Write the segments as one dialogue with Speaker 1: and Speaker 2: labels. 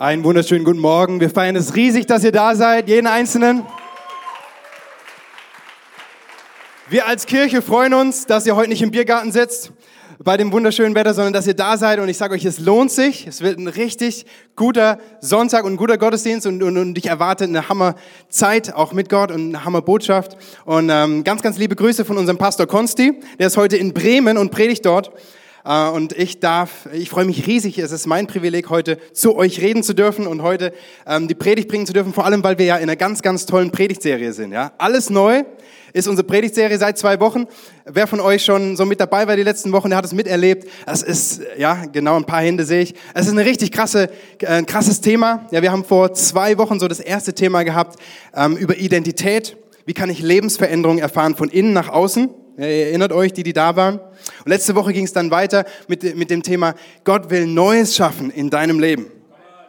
Speaker 1: Einen wunderschönen guten Morgen. Wir feiern es riesig, dass ihr da seid, jeden Einzelnen. Wir als Kirche freuen uns, dass ihr heute nicht im Biergarten sitzt bei dem wunderschönen Wetter, sondern dass ihr da seid. Und ich sage euch, es lohnt sich. Es wird ein richtig guter Sonntag und ein guter Gottesdienst und, und, und ich erwarte eine Hammerzeit auch mit Gott und eine Hammerbotschaft. Und ähm, ganz, ganz liebe Grüße von unserem Pastor Konsti. Der ist heute in Bremen und predigt dort. Äh, und ich darf, ich freue mich riesig, es ist mein Privileg, heute zu euch reden zu dürfen und heute ähm, die Predigt bringen zu dürfen, vor allem, weil wir ja in einer ganz, ganz tollen Predigtserie sind. Ja? Alles neu ist unsere Predigtserie seit zwei Wochen. Wer von euch schon so mit dabei war die letzten Wochen, der hat es miterlebt. Es ist, ja, genau, ein paar Hände sehe ich. Es ist ein richtig krasse, äh, ein krasses Thema. Ja, wir haben vor zwei Wochen so das erste Thema gehabt ähm, über Identität. Wie kann ich Lebensveränderung erfahren von innen nach außen? Ihr erinnert euch, die, die da waren. Und letzte Woche ging es dann weiter mit, mit dem Thema, Gott will Neues schaffen in deinem Leben.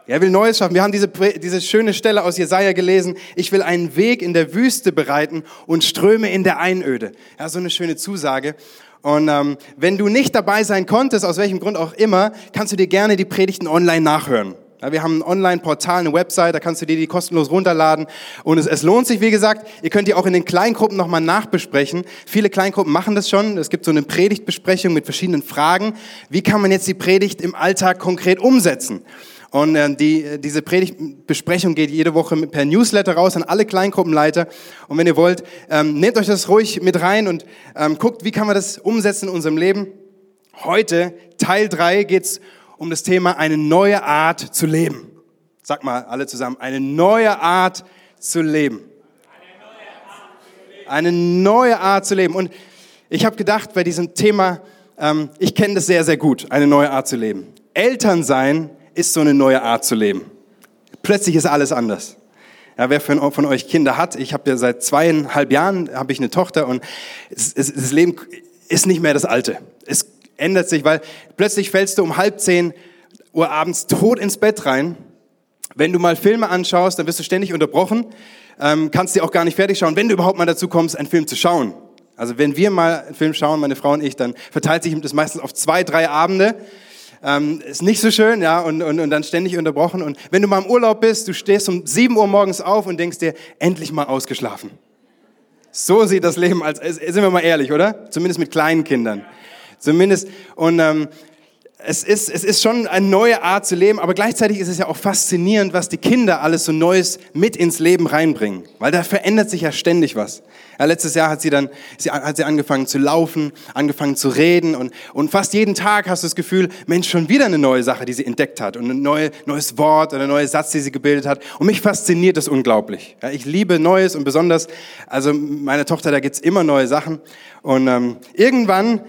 Speaker 1: Er will Neues schaffen. Wir haben diese, diese schöne Stelle aus Jesaja gelesen. Ich will einen Weg in der Wüste bereiten und Ströme in der Einöde. Ja, so eine schöne Zusage. Und ähm, wenn du nicht dabei sein konntest, aus welchem Grund auch immer, kannst du dir gerne die Predigten online nachhören. Ja, wir haben ein Online-Portal, eine Website, da kannst du dir die kostenlos runterladen. Und es, es lohnt sich, wie gesagt, ihr könnt die auch in den Kleingruppen nochmal nachbesprechen. Viele Kleingruppen machen das schon. Es gibt so eine Predigtbesprechung mit verschiedenen Fragen. Wie kann man jetzt die Predigt im Alltag konkret umsetzen? Und äh, die, diese Predigtbesprechung geht jede Woche per Newsletter raus an alle Kleingruppenleiter. Und wenn ihr wollt, ähm, nehmt euch das ruhig mit rein und ähm, guckt, wie kann man das umsetzen in unserem Leben. Heute, Teil drei geht's um das Thema eine neue Art zu leben. Sag mal alle zusammen, eine neue Art zu leben. Eine neue Art zu leben. Und ich habe gedacht, bei diesem Thema, ähm, ich kenne das sehr, sehr gut, eine neue Art zu leben. Eltern sein ist so eine neue Art zu leben. Plötzlich ist alles anders. Ja, wer von, von euch Kinder hat, ich habe ja seit zweieinhalb Jahren ich eine Tochter und es, es, das Leben ist nicht mehr das alte. Es ändert sich, weil plötzlich fällst du um halb zehn Uhr abends tot ins Bett rein. Wenn du mal Filme anschaust, dann wirst du ständig unterbrochen, ähm, kannst dir auch gar nicht fertig schauen, wenn du überhaupt mal dazu kommst, einen Film zu schauen. Also wenn wir mal einen Film schauen, meine Frau und ich, dann verteilt sich das meistens auf zwei, drei Abende ähm, ist nicht so schön, ja, und, und, und dann ständig unterbrochen. Und wenn du mal im Urlaub bist, du stehst um 7 Uhr morgens auf und denkst dir, endlich mal ausgeschlafen. So sieht das Leben als, sind wir mal ehrlich, oder? Zumindest mit kleinen Kindern. Zumindest, und ähm, es ist, es ist schon eine neue Art zu leben, aber gleichzeitig ist es ja auch faszinierend, was die Kinder alles so Neues mit ins Leben reinbringen. Weil da verändert sich ja ständig was. Ja, letztes Jahr hat sie dann, sie, hat sie angefangen zu laufen, angefangen zu reden und, und fast jeden Tag hast du das Gefühl, Mensch, schon wieder eine neue Sache, die sie entdeckt hat und ein neue, neues Wort oder ein neuer Satz, die sie gebildet hat. Und mich fasziniert das unglaublich. Ja, ich liebe Neues und besonders, also meine Tochter, da gibt's immer neue Sachen. Und ähm, irgendwann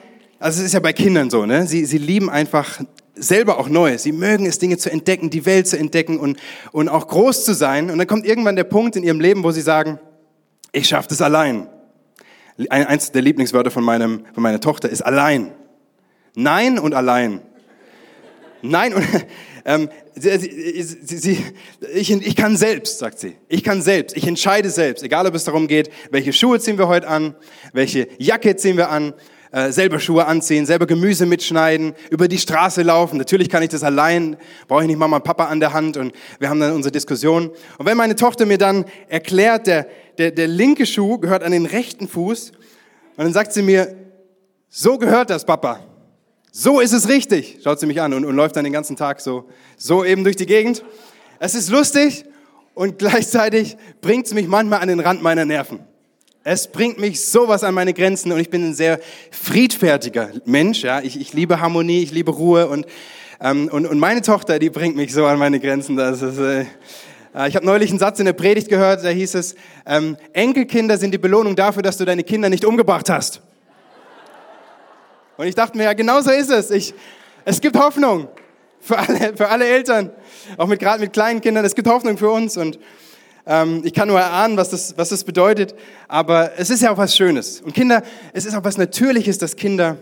Speaker 1: also es ist ja bei Kindern so, ne? Sie, sie lieben einfach selber auch Neues. Sie mögen es, Dinge zu entdecken, die Welt zu entdecken und, und auch groß zu sein. Und dann kommt irgendwann der Punkt in ihrem Leben, wo sie sagen, ich schaffe das allein. Eins der Lieblingswörter von, meinem, von meiner Tochter ist allein. Nein und allein. Nein und ähm, sie, sie, sie, ich, ich kann selbst, sagt sie. Ich kann selbst. Ich entscheide selbst. Egal, ob es darum geht, welche Schuhe ziehen wir heute an, welche Jacke ziehen wir an, äh, selber Schuhe anziehen, selber Gemüse mitschneiden, über die Straße laufen. Natürlich kann ich das allein, brauche ich nicht Mama und Papa an der Hand und wir haben dann unsere Diskussion. Und wenn meine Tochter mir dann erklärt, der, der, der linke Schuh gehört an den rechten Fuß, und dann sagt sie mir, so gehört das, Papa. So ist es richtig, schaut sie mich an und, und läuft dann den ganzen Tag so, so eben durch die Gegend. Es ist lustig und gleichzeitig bringt es mich manchmal an den Rand meiner Nerven. Es bringt mich sowas an meine Grenzen und ich bin ein sehr friedfertiger Mensch. Ja, ich, ich liebe Harmonie, ich liebe Ruhe und ähm, und, und meine Tochter, die bringt mich so an meine Grenzen. Das ist, äh, äh ich habe neulich einen Satz in der Predigt gehört, da hieß es: ähm, Enkelkinder sind die Belohnung dafür, dass du deine Kinder nicht umgebracht hast. Und ich dachte mir, ja, genau so ist es. Ich, es gibt Hoffnung für alle, für alle Eltern, auch mit gerade mit kleinen Kindern. Es gibt Hoffnung für uns und ich kann nur erahnen, was das, was das bedeutet, aber es ist ja auch was Schönes. Und Kinder, es ist auch was Natürliches, dass Kinder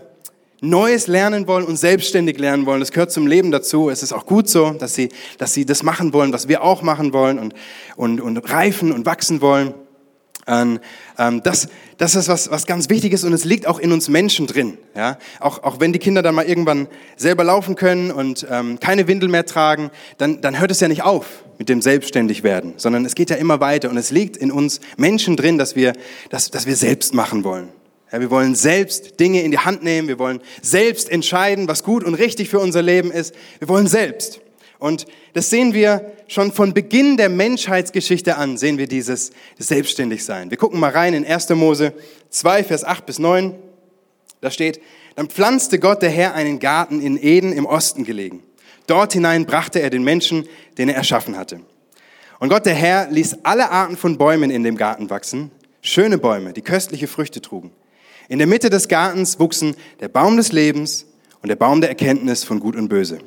Speaker 1: Neues lernen wollen und selbstständig lernen wollen. Das gehört zum Leben dazu. Es ist auch gut so, dass sie, dass sie das machen wollen, was wir auch machen wollen und, und, und reifen und wachsen wollen. Ähm, das, das ist was, was ganz wichtig ist und es liegt auch in uns Menschen drin. Ja? Auch, auch wenn die Kinder dann mal irgendwann selber laufen können und ähm, keine Windel mehr tragen, dann, dann hört es ja nicht auf mit dem Selbstständigwerden, sondern es geht ja immer weiter und es liegt in uns Menschen drin, dass wir, dass, dass wir selbst machen wollen. Ja, wir wollen selbst Dinge in die Hand nehmen, wir wollen selbst entscheiden, was gut und richtig für unser Leben ist. Wir wollen selbst. Und das sehen wir schon von Beginn der Menschheitsgeschichte an, sehen wir dieses Selbstständigsein. Wir gucken mal rein in 1. Mose 2, Vers 8 bis 9. Da steht, dann pflanzte Gott der Herr einen Garten in Eden im Osten gelegen. Dort hinein brachte er den Menschen, den er erschaffen hatte. Und Gott der Herr ließ alle Arten von Bäumen in dem Garten wachsen, schöne Bäume, die köstliche Früchte trugen. In der Mitte des Gartens wuchsen der Baum des Lebens und der Baum der Erkenntnis von Gut und Böse.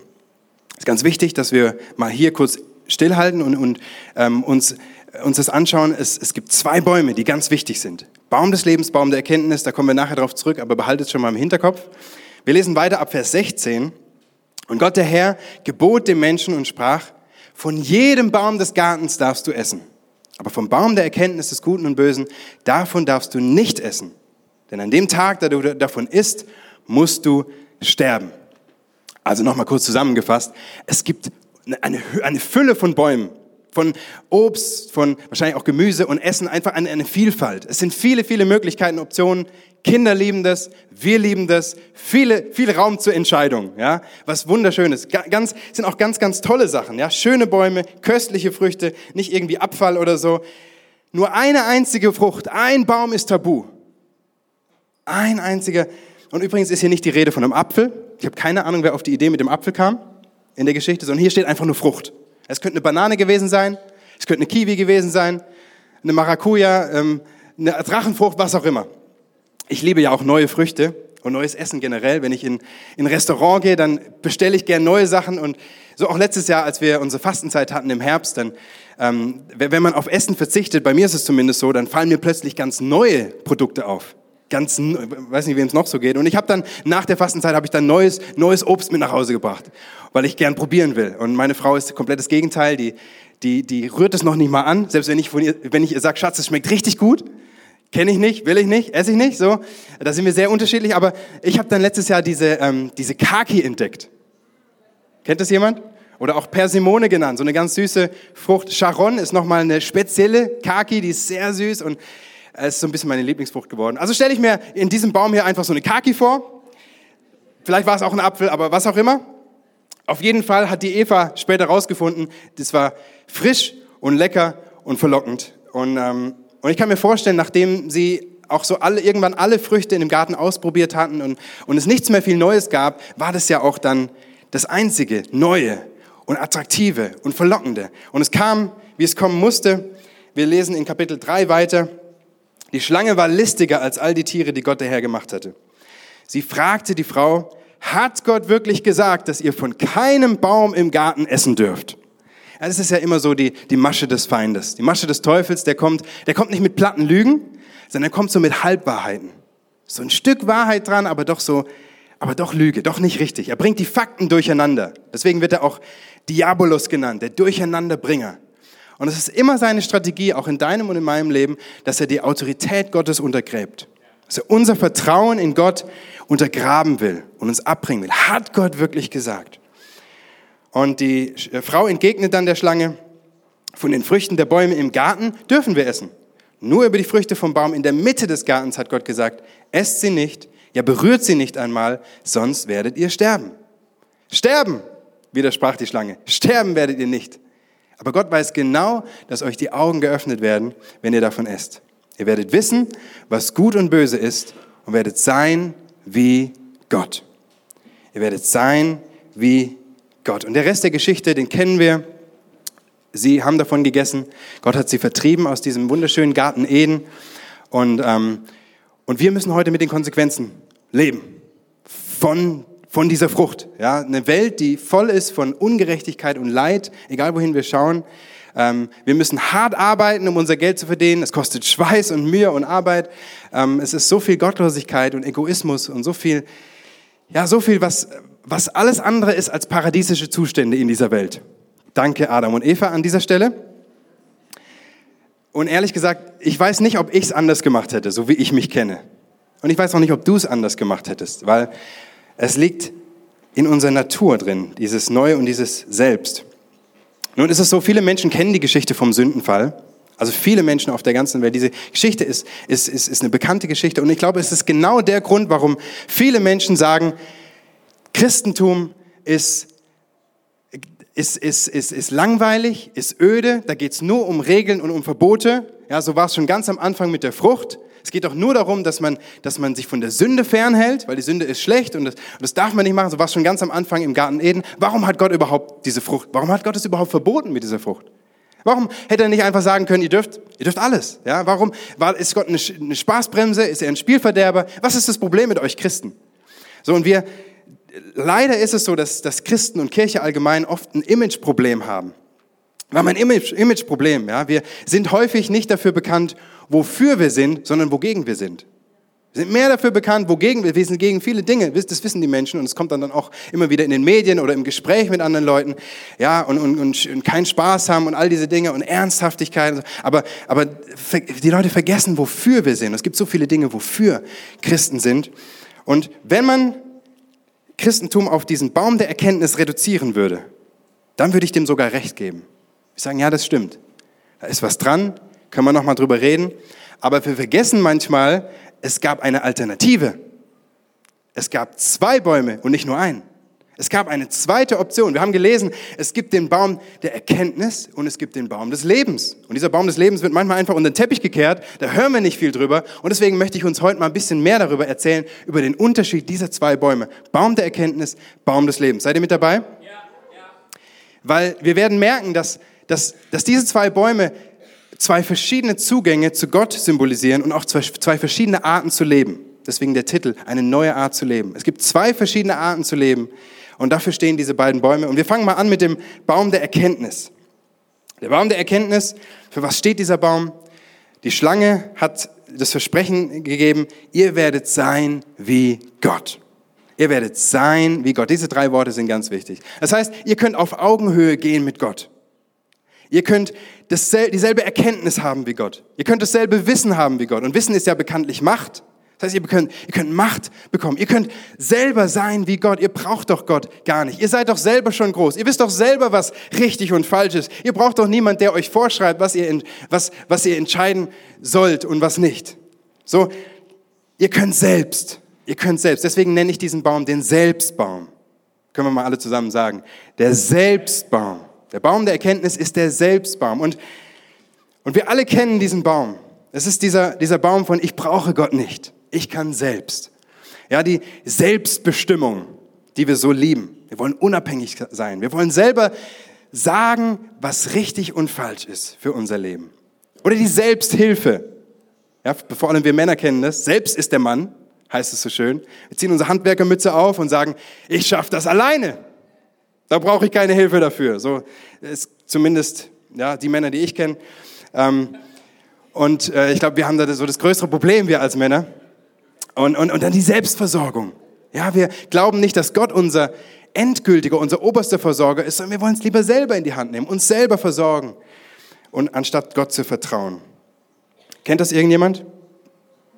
Speaker 1: Es ist ganz wichtig, dass wir mal hier kurz stillhalten und, und ähm, uns, uns das anschauen. Es, es gibt zwei Bäume, die ganz wichtig sind. Baum des Lebens, Baum der Erkenntnis, da kommen wir nachher darauf zurück, aber behaltet es schon mal im Hinterkopf. Wir lesen weiter ab Vers 16. Und Gott der Herr gebot dem Menschen und sprach, von jedem Baum des Gartens darfst du essen. Aber vom Baum der Erkenntnis des Guten und Bösen, davon darfst du nicht essen. Denn an dem Tag, da du davon isst, musst du sterben. Also nochmal kurz zusammengefasst. Es gibt eine, eine Fülle von Bäumen, von Obst, von wahrscheinlich auch Gemüse und Essen, einfach eine, eine Vielfalt. Es sind viele, viele Möglichkeiten, Optionen. Kinder lieben das, wir lieben das, viele, viel Raum zur Entscheidung, ja, was wunderschönes. Ganz, sind auch ganz, ganz tolle Sachen, ja, schöne Bäume, köstliche Früchte, nicht irgendwie Abfall oder so. Nur eine einzige Frucht, ein Baum ist tabu. Ein einziger. Und übrigens ist hier nicht die Rede von einem Apfel. Ich habe keine Ahnung, wer auf die Idee mit dem Apfel kam in der Geschichte, sondern hier steht einfach nur Frucht. Es könnte eine Banane gewesen sein, es könnte eine Kiwi gewesen sein, eine Maracuja, ähm, eine Drachenfrucht, was auch immer. Ich liebe ja auch neue Früchte und neues Essen generell. Wenn ich in, in ein Restaurant gehe, dann bestelle ich gern neue Sachen. Und so auch letztes Jahr, als wir unsere Fastenzeit hatten im Herbst, dann, ähm, wenn man auf Essen verzichtet, bei mir ist es zumindest so, dann fallen mir plötzlich ganz neue Produkte auf ganz, weiß nicht, wem es noch so geht. Und ich habe dann nach der Fastenzeit habe ich dann neues, neues Obst mit nach Hause gebracht, weil ich gern probieren will. Und meine Frau ist komplett das Gegenteil. Die, die, die rührt es noch nicht mal an, selbst wenn ich ihr, wenn ich ihr sage, Schatz, es schmeckt richtig gut. Kenne ich nicht, will ich nicht, esse ich nicht. So, da sind wir sehr unterschiedlich. Aber ich habe dann letztes Jahr diese ähm, diese Kaki entdeckt. Kennt das jemand? Oder auch Persimone genannt, so eine ganz süße Frucht. Charon ist nochmal eine spezielle Kaki, die ist sehr süß und es ist so ein bisschen meine Lieblingsfrucht geworden. Also stelle ich mir in diesem Baum hier einfach so eine Kaki vor. Vielleicht war es auch ein Apfel, aber was auch immer. Auf jeden Fall hat die Eva später rausgefunden, das war frisch und lecker und verlockend. Und, ähm, und ich kann mir vorstellen, nachdem sie auch so alle, irgendwann alle Früchte in dem Garten ausprobiert hatten und, und es nichts mehr viel Neues gab, war das ja auch dann das einzige Neue und Attraktive und Verlockende. Und es kam, wie es kommen musste. Wir lesen in Kapitel 3 weiter. Die Schlange war listiger als all die Tiere, die Gott der Herr gemacht hatte. Sie fragte die Frau, hat Gott wirklich gesagt, dass ihr von keinem Baum im Garten essen dürft? Ja, das ist ja immer so die, die Masche des Feindes. Die Masche des Teufels, der kommt, der kommt nicht mit platten Lügen, sondern er kommt so mit Halbwahrheiten. So ein Stück Wahrheit dran, aber doch so, aber doch Lüge, doch nicht richtig. Er bringt die Fakten durcheinander. Deswegen wird er auch Diabolos genannt, der Durcheinanderbringer. Und es ist immer seine Strategie, auch in deinem und in meinem Leben, dass er die Autorität Gottes untergräbt. Dass er unser Vertrauen in Gott untergraben will und uns abbringen will. Hat Gott wirklich gesagt? Und die äh, Frau entgegnet dann der Schlange, von den Früchten der Bäume im Garten dürfen wir essen. Nur über die Früchte vom Baum in der Mitte des Gartens hat Gott gesagt, esst sie nicht, ja berührt sie nicht einmal, sonst werdet ihr sterben. Sterben, widersprach die Schlange. Sterben werdet ihr nicht. Aber Gott weiß genau, dass euch die Augen geöffnet werden, wenn ihr davon esst. Ihr werdet wissen, was gut und böse ist und werdet sein wie Gott. Ihr werdet sein wie Gott. Und der Rest der Geschichte, den kennen wir. Sie haben davon gegessen. Gott hat sie vertrieben aus diesem wunderschönen Garten Eden. Und, ähm, und wir müssen heute mit den Konsequenzen leben von von dieser Frucht. Ja, eine Welt, die voll ist von Ungerechtigkeit und Leid, egal wohin wir schauen. Ähm, wir müssen hart arbeiten, um unser Geld zu verdienen. Es kostet Schweiß und Mühe und Arbeit. Ähm, es ist so viel Gottlosigkeit und Egoismus und so viel, ja, so viel, was, was alles andere ist als paradiesische Zustände in dieser Welt. Danke Adam und Eva an dieser Stelle. Und ehrlich gesagt, ich weiß nicht, ob ich es anders gemacht hätte, so wie ich mich kenne. Und ich weiß auch nicht, ob du es anders gemacht hättest, weil es liegt in unserer Natur drin, dieses Neue und dieses Selbst. Nun ist es so, viele Menschen kennen die Geschichte vom Sündenfall. Also viele Menschen auf der ganzen Welt. Diese Geschichte ist, ist, ist, ist eine bekannte Geschichte. Und ich glaube, es ist genau der Grund, warum viele Menschen sagen, Christentum ist ist, ist, ist, ist langweilig, ist öde, da geht es nur um Regeln und um Verbote. Ja, so war es schon ganz am Anfang mit der Frucht. Es geht doch nur darum, dass man, dass man sich von der Sünde fernhält, weil die Sünde ist schlecht und das, und das darf man nicht machen. So war es schon ganz am Anfang im Garten Eden. Warum hat Gott überhaupt diese Frucht? Warum hat Gott es überhaupt verboten mit dieser Frucht? Warum hätte er nicht einfach sagen können, ihr dürft, ihr dürft alles? Ja, warum war, ist Gott eine, eine Spaßbremse? Ist er ein Spielverderber? Was ist das Problem mit euch Christen? So, und wir, leider ist es so, dass, dass Christen und Kirche allgemein oft ein Imageproblem haben. Wir haben ein Image, Imageproblem. Ja? Wir sind häufig nicht dafür bekannt, wofür wir sind, sondern wogegen wir sind. Wir sind mehr dafür bekannt, wogegen wir, wir sind gegen viele Dinge, das wissen die Menschen und es kommt dann, auch immer wieder in den Medien oder im Gespräch mit anderen Leuten, ja, und, und, und, und keinen Spaß haben und all diese Dinge und Ernsthaftigkeit. Aber, aber die Leute vergessen, wofür wir sind. Es gibt so viele Dinge, wofür Christen sind. Und wenn man Christentum auf diesen Baum der Erkenntnis reduzieren würde, dann würde ich dem sogar recht geben. Ich sagen, ja, das stimmt. Da ist was dran, können wir noch mal drüber reden. Aber wir vergessen manchmal, es gab eine Alternative. Es gab zwei Bäume und nicht nur einen. Es gab eine zweite Option. Wir haben gelesen, es gibt den Baum der Erkenntnis und es gibt den Baum des Lebens. Und dieser Baum des Lebens wird manchmal einfach unter den Teppich gekehrt. Da hören wir nicht viel drüber. Und deswegen möchte ich uns heute mal ein bisschen mehr darüber erzählen, über den Unterschied dieser zwei Bäume. Baum der Erkenntnis, Baum des Lebens. Seid ihr mit dabei? Ja. ja. Weil wir werden merken, dass, dass, dass diese zwei Bäume zwei verschiedene Zugänge zu Gott symbolisieren und auch zwei, verschiedene Arten zu leben. Deswegen der Titel, eine neue Art zu leben. Es gibt zwei verschiedene Arten zu leben und dafür stehen diese beiden Bäume. Und wir fangen mal an mit dem Baum der Erkenntnis. Der Baum der Erkenntnis, für was steht dieser Baum? Die Schlange hat das Versprechen gegeben, ihr werdet sein wie Gott. Ihr werdet sein wie Gott. Diese drei Worte sind ganz wichtig. Das heißt, ihr könnt auf Augenhöhe gehen mit Gott. Ihr könnt dieselbe Erkenntnis haben wie Gott. Ihr könnt dasselbe Wissen haben wie Gott. Und Wissen ist ja bekanntlich Macht. Das heißt, ihr könnt, ihr könnt Macht bekommen. Ihr könnt selber sein wie Gott. Ihr braucht doch Gott gar nicht. Ihr seid doch selber schon groß. Ihr wisst doch selber, was richtig und falsch ist. Ihr braucht doch niemand, der euch vorschreibt, was ihr, was, was ihr entscheiden sollt und was nicht. So, ihr könnt selbst. Ihr könnt selbst. Deswegen nenne ich diesen Baum den Selbstbaum. Können wir mal alle zusammen sagen. Der Selbstbaum. Der Baum der Erkenntnis ist der Selbstbaum. Und, und wir alle kennen diesen Baum. Es ist dieser, dieser Baum von ich brauche Gott nicht. Ich kann selbst. Ja, die Selbstbestimmung, die wir so lieben. Wir wollen unabhängig sein. Wir wollen selber sagen, was richtig und falsch ist für unser Leben. Oder die Selbsthilfe. Ja, vor allem wir Männer kennen das. Selbst ist der Mann, heißt es so schön. Wir ziehen unsere Handwerkermütze auf und sagen, ich schaffe das alleine. Da brauche ich keine Hilfe dafür. So ist zumindest ja, die Männer, die ich kenne. Ähm, und äh, ich glaube, wir haben da so das größere Problem, wir als Männer. Und, und, und dann die Selbstversorgung. Ja, wir glauben nicht, dass Gott unser endgültiger, unser oberster Versorger ist, sondern wir wollen es lieber selber in die Hand nehmen, uns selber versorgen und anstatt Gott zu vertrauen. Kennt das irgendjemand?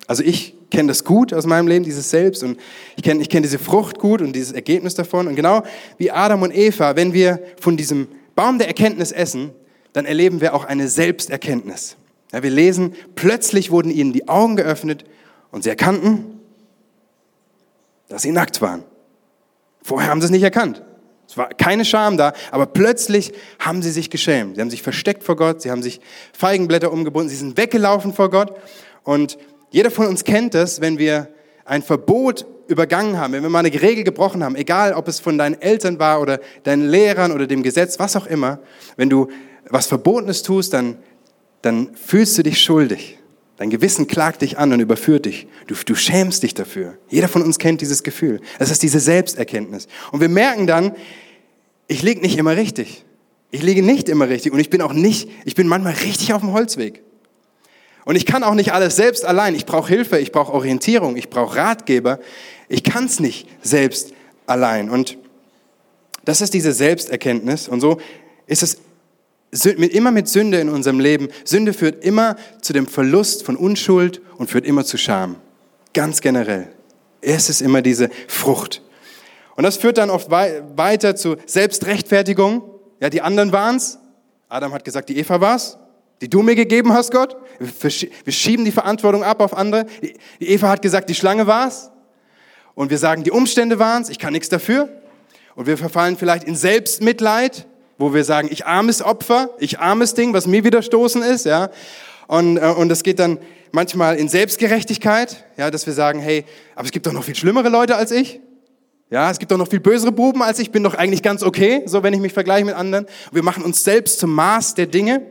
Speaker 1: Also ich kenne das gut aus meinem Leben, dieses Selbst und ich kenne ich kenn diese Frucht gut und dieses Ergebnis davon. Und genau wie Adam und Eva, wenn wir von diesem Baum der Erkenntnis essen, dann erleben wir auch eine Selbsterkenntnis. Ja, wir lesen, plötzlich wurden ihnen die Augen geöffnet und sie erkannten, dass sie nackt waren. Vorher haben sie es nicht erkannt. Es war keine Scham da, aber plötzlich haben sie sich geschämt. Sie haben sich versteckt vor Gott, sie haben sich Feigenblätter umgebunden, sie sind weggelaufen vor Gott. Und jeder von uns kennt das, wenn wir ein Verbot übergangen haben, wenn wir mal eine Regel gebrochen haben, egal ob es von deinen Eltern war oder deinen Lehrern oder dem Gesetz, was auch immer, wenn du was Verbotenes tust, dann, dann fühlst du dich schuldig. Dein Gewissen klagt dich an und überführt dich. Du, du schämst dich dafür. Jeder von uns kennt dieses Gefühl. Das ist diese Selbsterkenntnis. Und wir merken dann, ich liege nicht immer richtig. Ich liege nicht immer richtig und ich bin auch nicht, ich bin manchmal richtig auf dem Holzweg. Und ich kann auch nicht alles selbst allein. Ich brauche Hilfe, ich brauche Orientierung, ich brauche Ratgeber. Ich kann es nicht selbst allein. Und das ist diese Selbsterkenntnis. Und so ist es immer mit Sünde in unserem Leben. Sünde führt immer zu dem Verlust von Unschuld und führt immer zu Scham. Ganz generell. Es ist immer diese Frucht. Und das führt dann oft weiter zu Selbstrechtfertigung. Ja, die anderen waren's. Adam hat gesagt, die Eva war's, die du mir gegeben hast, Gott. Wir schieben die Verantwortung ab auf andere. Die Eva hat gesagt, die Schlange war's. Und wir sagen, die Umstände waren's, ich kann nichts dafür. Und wir verfallen vielleicht in Selbstmitleid, wo wir sagen, ich armes Opfer, ich armes Ding, was mir widerstoßen ist, ja. Und, äh, und das geht dann manchmal in Selbstgerechtigkeit, ja, dass wir sagen, hey, aber es gibt doch noch viel schlimmere Leute als ich. Ja, es gibt doch noch viel bösere Buben als ich, bin doch eigentlich ganz okay, so wenn ich mich vergleiche mit anderen. Wir machen uns selbst zum Maß der Dinge.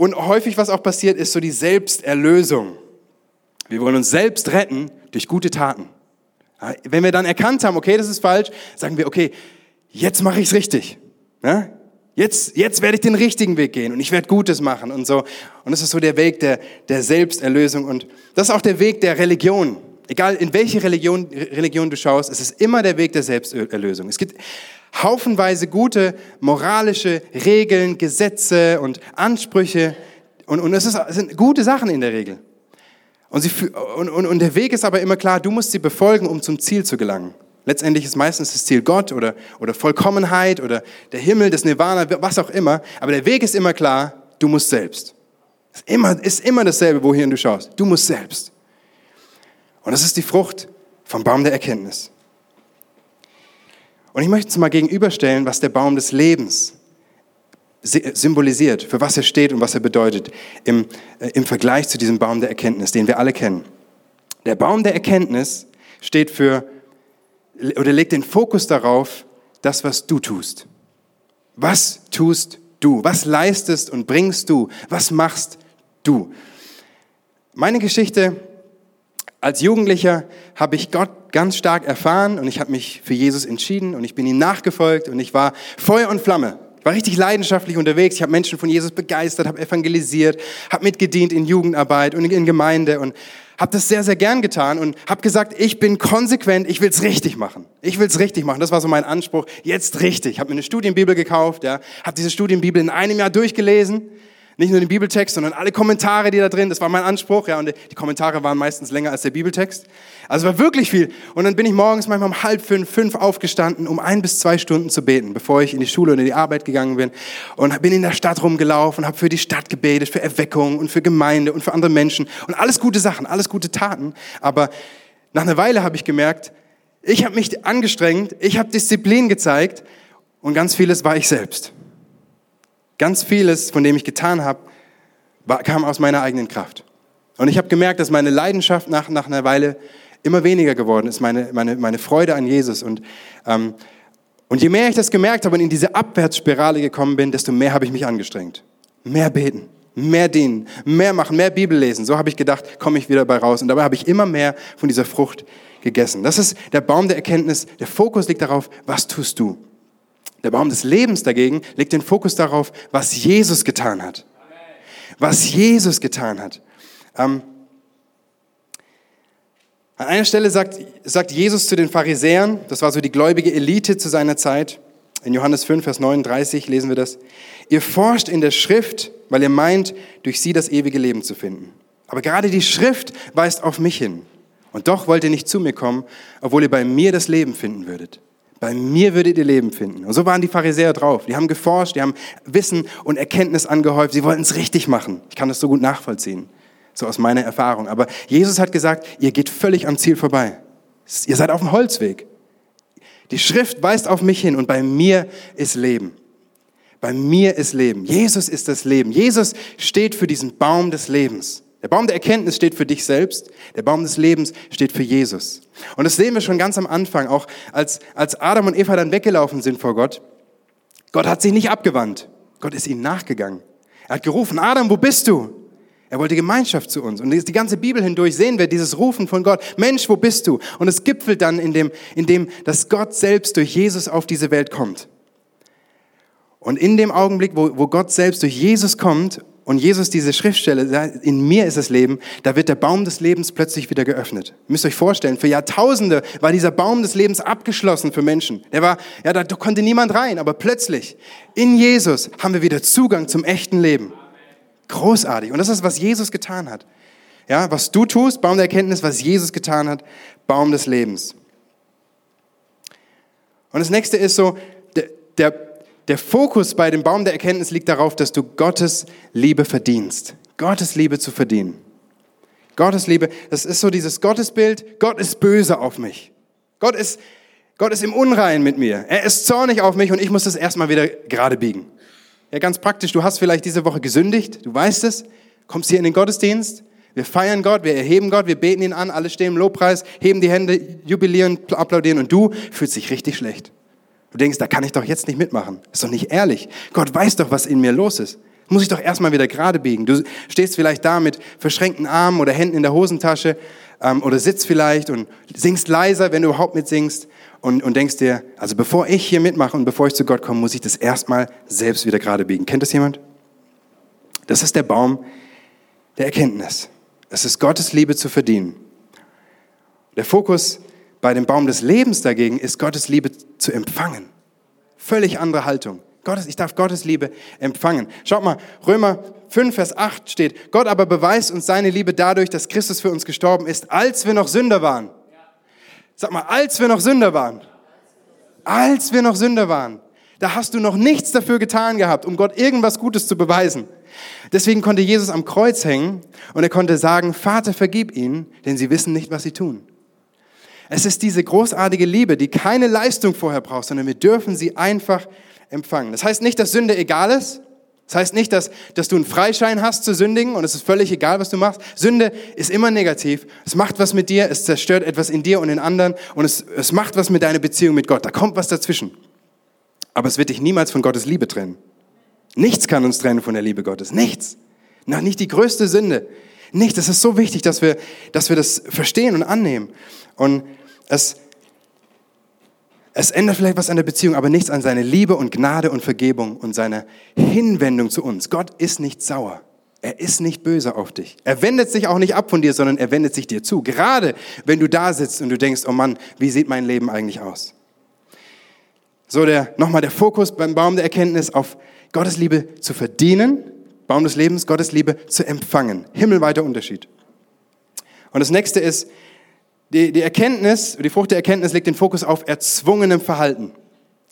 Speaker 1: Und häufig, was auch passiert, ist so die Selbsterlösung. Wir wollen uns selbst retten durch gute Taten. Wenn wir dann erkannt haben, okay, das ist falsch, sagen wir, okay, jetzt mache ich es richtig. Ja? Jetzt, jetzt werde ich den richtigen Weg gehen und ich werde Gutes machen und so. Und das ist so der Weg der, der Selbsterlösung und das ist auch der Weg der Religion. Egal in welche Religion, Religion du schaust, es ist immer der Weg der Selbsterlösung. Es gibt haufenweise gute moralische Regeln, Gesetze und Ansprüche und, und es, ist, es sind gute Sachen in der Regel. Und, sie, und, und, und der Weg ist aber immer klar, du musst sie befolgen, um zum Ziel zu gelangen. Letztendlich ist meistens das Ziel Gott oder, oder Vollkommenheit oder der Himmel, das Nirvana, was auch immer. Aber der Weg ist immer klar, du musst selbst. Ist immer, ist immer dasselbe, wohin du schaust. Du musst selbst. Und das ist die Frucht vom Baum der Erkenntnis. Und ich möchte es mal gegenüberstellen, was der Baum des Lebens symbolisiert, für was er steht und was er bedeutet im, äh, im Vergleich zu diesem Baum der Erkenntnis, den wir alle kennen. Der Baum der Erkenntnis steht für oder legt den Fokus darauf, das, was du tust. Was tust du? Was leistest und bringst du? Was machst du? Meine Geschichte als Jugendlicher habe ich Gott ganz stark erfahren und ich habe mich für Jesus entschieden und ich bin ihm nachgefolgt und ich war Feuer und Flamme. Ich war richtig leidenschaftlich unterwegs. Ich habe Menschen von Jesus begeistert, habe evangelisiert, habe mitgedient in Jugendarbeit und in Gemeinde und habe das sehr, sehr gern getan und habe gesagt, ich bin konsequent, ich will's richtig machen. Ich will's richtig machen. Das war so mein Anspruch. Jetzt richtig. Ich habe mir eine Studienbibel gekauft, ja, habe diese Studienbibel in einem Jahr durchgelesen nicht nur den Bibeltext, sondern alle Kommentare, die da drin, das war mein Anspruch, ja, und die Kommentare waren meistens länger als der Bibeltext. Also war wirklich viel. Und dann bin ich morgens manchmal um halb fünf, fünf aufgestanden, um ein bis zwei Stunden zu beten, bevor ich in die Schule und in die Arbeit gegangen bin. Und bin in der Stadt rumgelaufen, habe für die Stadt gebetet, für Erweckung und für Gemeinde und für andere Menschen. Und alles gute Sachen, alles gute Taten. Aber nach einer Weile habe ich gemerkt, ich habe mich angestrengt, ich habe Disziplin gezeigt und ganz vieles war ich selbst. Ganz vieles, von dem ich getan habe, kam aus meiner eigenen Kraft. Und ich habe gemerkt, dass meine Leidenschaft nach, nach einer Weile immer weniger geworden ist, meine, meine, meine Freude an Jesus. Und, ähm, und je mehr ich das gemerkt habe und in diese Abwärtsspirale gekommen bin, desto mehr habe ich mich angestrengt. Mehr beten, mehr dienen, mehr machen, mehr Bibel lesen. So habe ich gedacht, komme ich wieder bei raus. Und dabei habe ich immer mehr von dieser Frucht gegessen. Das ist der Baum der Erkenntnis. Der Fokus liegt darauf, was tust du? Der Baum des Lebens dagegen legt den Fokus darauf, was Jesus getan hat. Was Jesus getan hat. Ähm, an einer Stelle sagt, sagt Jesus zu den Pharisäern, das war so die gläubige Elite zu seiner Zeit, in Johannes 5, Vers 39 lesen wir das, ihr forscht in der Schrift, weil ihr meint, durch sie das ewige Leben zu finden. Aber gerade die Schrift weist auf mich hin. Und doch wollt ihr nicht zu mir kommen, obwohl ihr bei mir das Leben finden würdet. Bei mir würdet ihr Leben finden. Und so waren die Pharisäer drauf. Die haben geforscht, die haben Wissen und Erkenntnis angehäuft. Sie wollten es richtig machen. Ich kann das so gut nachvollziehen. So aus meiner Erfahrung. Aber Jesus hat gesagt, ihr geht völlig am Ziel vorbei. Ihr seid auf dem Holzweg. Die Schrift weist auf mich hin und bei mir ist Leben. Bei mir ist Leben. Jesus ist das Leben. Jesus steht für diesen Baum des Lebens. Der Baum der Erkenntnis steht für dich selbst, der Baum des Lebens steht für Jesus. Und das sehen wir schon ganz am Anfang, auch als, als Adam und Eva dann weggelaufen sind vor Gott. Gott hat sich nicht abgewandt, Gott ist ihnen nachgegangen. Er hat gerufen, Adam, wo bist du? Er wollte Gemeinschaft zu uns. Und die ganze Bibel hindurch sehen wir dieses Rufen von Gott. Mensch, wo bist du? Und es gipfelt dann in dem, in dem, dass Gott selbst durch Jesus auf diese Welt kommt. Und in dem Augenblick, wo, wo Gott selbst durch Jesus kommt und Jesus diese Schriftstelle, in mir ist das Leben, da wird der Baum des Lebens plötzlich wieder geöffnet. Ihr müsst euch vorstellen, für Jahrtausende war dieser Baum des Lebens abgeschlossen für Menschen. Der war, ja, da konnte niemand rein, aber plötzlich in Jesus haben wir wieder Zugang zum echten Leben. Großartig. Und das ist, was Jesus getan hat. Ja, was du tust, Baum der Erkenntnis, was Jesus getan hat, Baum des Lebens. Und das nächste ist so, der, der, der Fokus bei dem Baum der Erkenntnis liegt darauf, dass du Gottes Liebe verdienst. Gottes Liebe zu verdienen. Gottes Liebe, das ist so dieses Gottesbild, Gott ist böse auf mich. Gott ist, Gott ist im Unrein mit mir. Er ist zornig auf mich und ich muss das erstmal wieder gerade biegen. Ja, ganz praktisch, du hast vielleicht diese Woche gesündigt, du weißt es, kommst hier in den Gottesdienst, wir feiern Gott, wir erheben Gott, wir beten ihn an, alle stehen im Lobpreis, heben die Hände, jubilieren, applaudieren und du fühlst dich richtig schlecht. Du denkst, da kann ich doch jetzt nicht mitmachen. Ist doch nicht ehrlich. Gott weiß doch, was in mir los ist. Muss ich doch erstmal wieder gerade biegen. Du stehst vielleicht da mit verschränkten Armen oder Händen in der Hosentasche ähm, oder sitzt vielleicht und singst leiser, wenn du überhaupt mitsingst und, und denkst dir, also bevor ich hier mitmache und bevor ich zu Gott komme, muss ich das erstmal selbst wieder gerade biegen. Kennt das jemand? Das ist der Baum der Erkenntnis. Es ist Gottes Liebe zu verdienen. Der Fokus bei dem Baum des Lebens dagegen ist Gottes Liebe zu empfangen. Völlig andere Haltung. Gottes, ich darf Gottes Liebe empfangen. Schaut mal, Römer 5, Vers 8 steht, Gott aber beweist uns seine Liebe dadurch, dass Christus für uns gestorben ist, als wir noch Sünder waren. Sag mal, als wir noch Sünder waren. Als wir noch Sünder waren. Da hast du noch nichts dafür getan gehabt, um Gott irgendwas Gutes zu beweisen. Deswegen konnte Jesus am Kreuz hängen und er konnte sagen, Vater, vergib ihnen, denn sie wissen nicht, was sie tun. Es ist diese großartige Liebe, die keine Leistung vorher braucht, sondern wir dürfen sie einfach empfangen. Das heißt nicht, dass Sünde egal ist. Das heißt nicht, dass, dass du einen Freischein hast zu sündigen und es ist völlig egal, was du machst. Sünde ist immer negativ. Es macht was mit dir, es zerstört etwas in dir und in anderen und es, es macht was mit deiner Beziehung mit Gott. Da kommt was dazwischen. Aber es wird dich niemals von Gottes Liebe trennen. Nichts kann uns trennen von der Liebe Gottes. Nichts. Noch nicht die größte Sünde. Nichts. Es ist so wichtig, dass wir, dass wir das verstehen und annehmen. Und es, es ändert vielleicht was an der Beziehung, aber nichts an seine Liebe und Gnade und Vergebung und seine Hinwendung zu uns. Gott ist nicht sauer. Er ist nicht böse auf dich. Er wendet sich auch nicht ab von dir, sondern er wendet sich dir zu. Gerade wenn du da sitzt und du denkst, oh Mann, wie sieht mein Leben eigentlich aus? So der, nochmal der Fokus beim Baum der Erkenntnis auf Gottes Liebe zu verdienen, Baum des Lebens, Gottes Liebe zu empfangen. Himmelweiter Unterschied. Und das nächste ist, die, die Erkenntnis, die Frucht der Erkenntnis legt den Fokus auf erzwungenem Verhalten.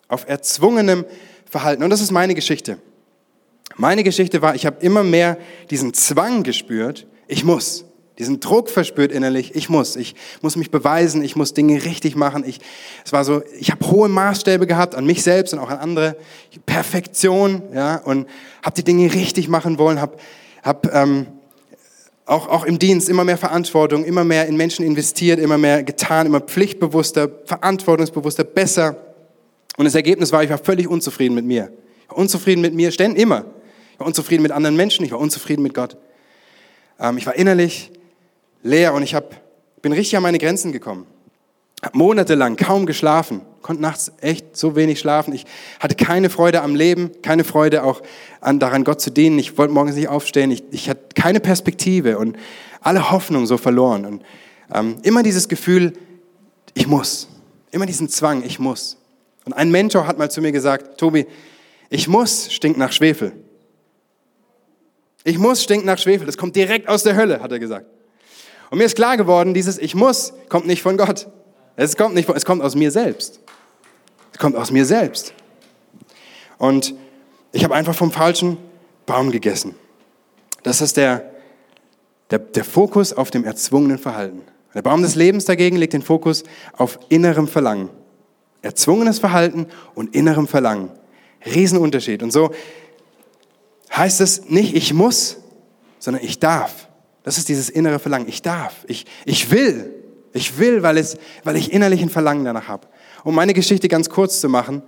Speaker 1: Auf erzwungenem Verhalten. Und das ist meine Geschichte. Meine Geschichte war, ich habe immer mehr diesen Zwang gespürt, ich muss diesen Druck verspürt innerlich, ich muss, ich muss mich beweisen, ich muss Dinge richtig machen. Ich, es war so, ich habe hohe Maßstäbe gehabt an mich selbst und auch an andere, Perfektion, ja, und habe die Dinge richtig machen wollen, habe hab, ähm, auch, auch im Dienst immer mehr Verantwortung, immer mehr in Menschen investiert, immer mehr getan, immer pflichtbewusster, verantwortungsbewusster, besser. Und das Ergebnis war, ich war völlig unzufrieden mit mir. Ich war unzufrieden mit mir, ständig immer. Ich war unzufrieden mit anderen Menschen, ich war unzufrieden mit Gott. Ähm, ich war innerlich leer und ich hab, bin richtig an meine Grenzen gekommen. Hab monatelang kaum geschlafen, konnte nachts echt so wenig schlafen. Ich hatte keine Freude am Leben, keine Freude auch an, daran, Gott zu dienen. Ich wollte morgens nicht aufstehen. Ich, ich hatte keine Perspektive und alle Hoffnung so verloren. Und ähm, immer dieses Gefühl, ich muss. Immer diesen Zwang, ich muss. Und ein Mentor hat mal zu mir gesagt, Tobi, ich muss stinkt nach Schwefel. Ich muss stinkt nach Schwefel. Das kommt direkt aus der Hölle, hat er gesagt. Und mir ist klar geworden, dieses Ich muss kommt nicht von Gott. Es kommt nicht es kommt aus mir selbst. Kommt aus mir selbst. Und ich habe einfach vom falschen Baum gegessen. Das ist der, der, der Fokus auf dem erzwungenen Verhalten. Der Baum des Lebens dagegen legt den Fokus auf innerem Verlangen. Erzwungenes Verhalten und innerem Verlangen. Riesenunterschied. Und so heißt es nicht, ich muss, sondern ich darf. Das ist dieses innere Verlangen. Ich darf, ich, ich will, ich will, weil, es, weil ich innerlich ein Verlangen danach habe. Um meine Geschichte ganz kurz zu machen,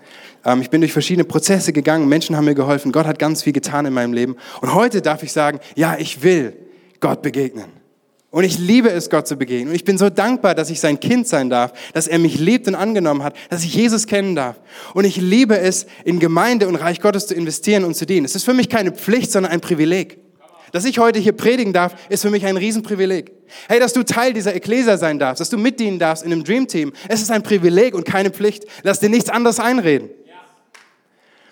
Speaker 1: ähm, ich bin durch verschiedene Prozesse gegangen, Menschen haben mir geholfen, Gott hat ganz viel getan in meinem Leben. Und heute darf ich sagen, ja, ich will Gott begegnen. Und ich liebe es, Gott zu begegnen. Und ich bin so dankbar, dass ich sein Kind sein darf, dass er mich liebt und angenommen hat, dass ich Jesus kennen darf. Und ich liebe es, in Gemeinde und Reich Gottes zu investieren und zu dienen. Es ist für mich keine Pflicht, sondern ein Privileg. Dass ich heute hier predigen darf, ist für mich ein Riesenprivileg. Hey, dass du Teil dieser Ekklesia sein darfst, dass du mitdienen darfst in einem Dream Team, es ist ein Privileg und keine Pflicht. Lass dir nichts anderes einreden.